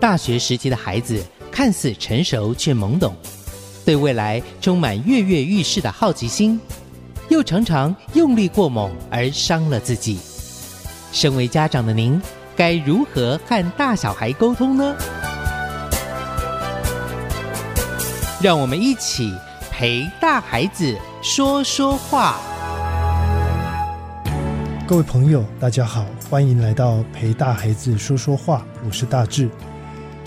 大学时期的孩子看似成熟却懵懂，对未来充满跃跃欲试的好奇心，又常常用力过猛而伤了自己。身为家长的您，该如何和大小孩沟通呢？让我们一起陪大孩子说说话。各位朋友，大家好，欢迎来到陪大孩子说说话，我是大志。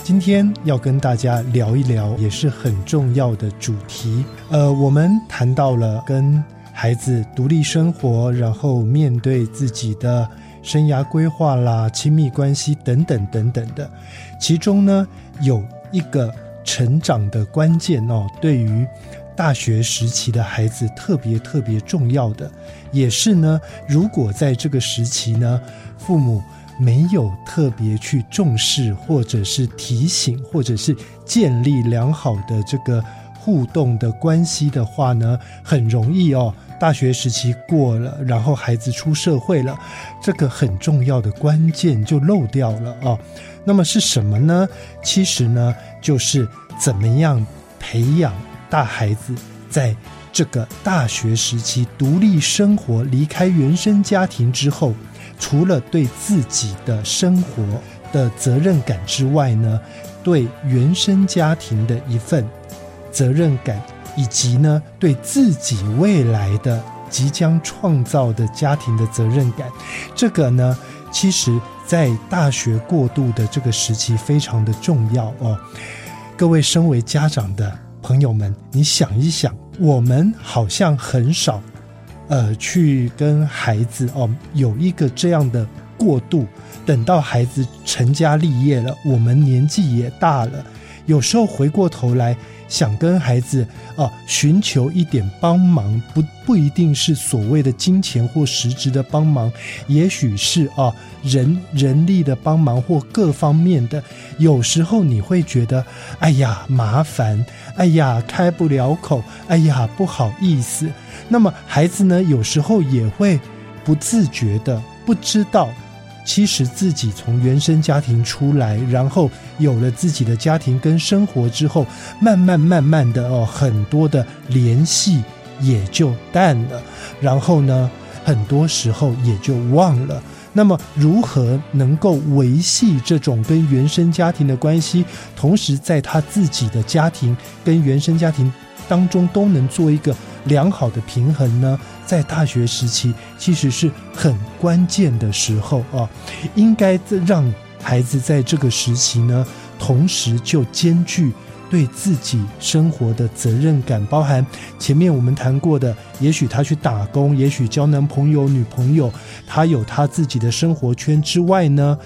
今天要跟大家聊一聊，也是很重要的主题。呃，我们谈到了跟孩子独立生活，然后面对自己的生涯规划啦、亲密关系等等等等的。其中呢，有一个成长的关键哦，对于大学时期的孩子特别特别重要的，也是呢，如果在这个时期呢，父母没有特别去重视，或者是提醒，或者是建立良好的这个互动的关系的话呢，很容易哦。大学时期过了，然后孩子出社会了，这个很重要的关键就漏掉了哦。那么是什么呢？其实呢，就是怎么样培养大孩子在这个大学时期独立生活、离开原生家庭之后，除了对自己的生活的责任感之外呢，对原生家庭的一份责任感。以及呢，对自己未来的即将创造的家庭的责任感，这个呢，其实在大学过渡的这个时期非常的重要哦。各位身为家长的朋友们，你想一想，我们好像很少，呃，去跟孩子哦有一个这样的过渡，等到孩子成家立业了，我们年纪也大了，有时候回过头来。想跟孩子啊寻求一点帮忙，不不一定是所谓的金钱或实质的帮忙，也许是啊人人力的帮忙或各方面的。有时候你会觉得，哎呀麻烦，哎呀开不了口，哎呀不好意思。那么孩子呢，有时候也会不自觉的不知道。其实自己从原生家庭出来，然后有了自己的家庭跟生活之后，慢慢慢慢的哦，很多的联系也就淡了，然后呢，很多时候也就忘了。那么，如何能够维系这种跟原生家庭的关系，同时在他自己的家庭跟原生家庭当中都能做一个良好的平衡呢？在大学时期，其实是很关键的时候啊，应该让孩子在这个时期呢，同时就兼具对自己生活的责任感，包含前面我们谈过的，也许他去打工，也许交男朋友、女朋友，他有他自己的生活圈之外呢，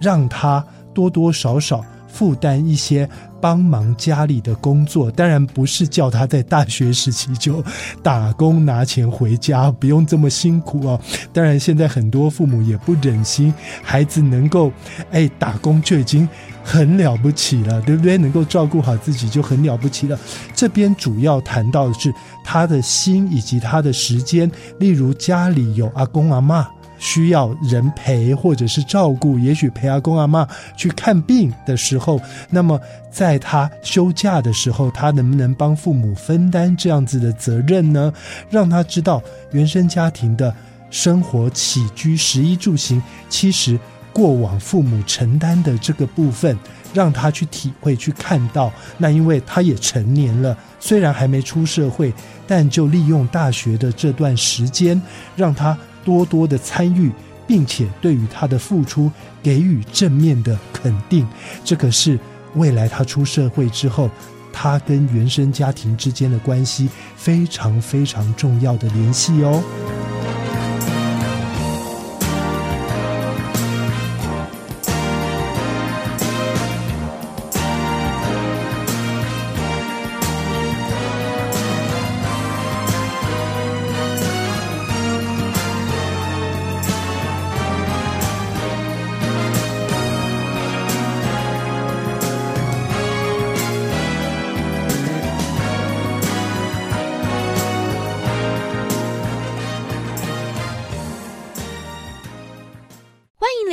让他多多少少负担一些。帮忙家里的工作，当然不是叫他在大学时期就打工拿钱回家，不用这么辛苦哦。当然，现在很多父母也不忍心孩子能够哎打工就已经很了不起了，对不对？能够照顾好自己就很了不起了。这边主要谈到的是他的心以及他的时间，例如家里有阿公阿嬷。需要人陪或者是照顾，也许陪阿公阿妈去看病的时候，那么在他休假的时候，他能不能帮父母分担这样子的责任呢？让他知道原生家庭的生活起居、食衣住行，其实过往父母承担的这个部分，让他去体会、去看到。那因为他也成年了，虽然还没出社会，但就利用大学的这段时间，让他。多多的参与，并且对于他的付出给予正面的肯定，这可是未来他出社会之后，他跟原生家庭之间的关系非常非常重要的联系哦。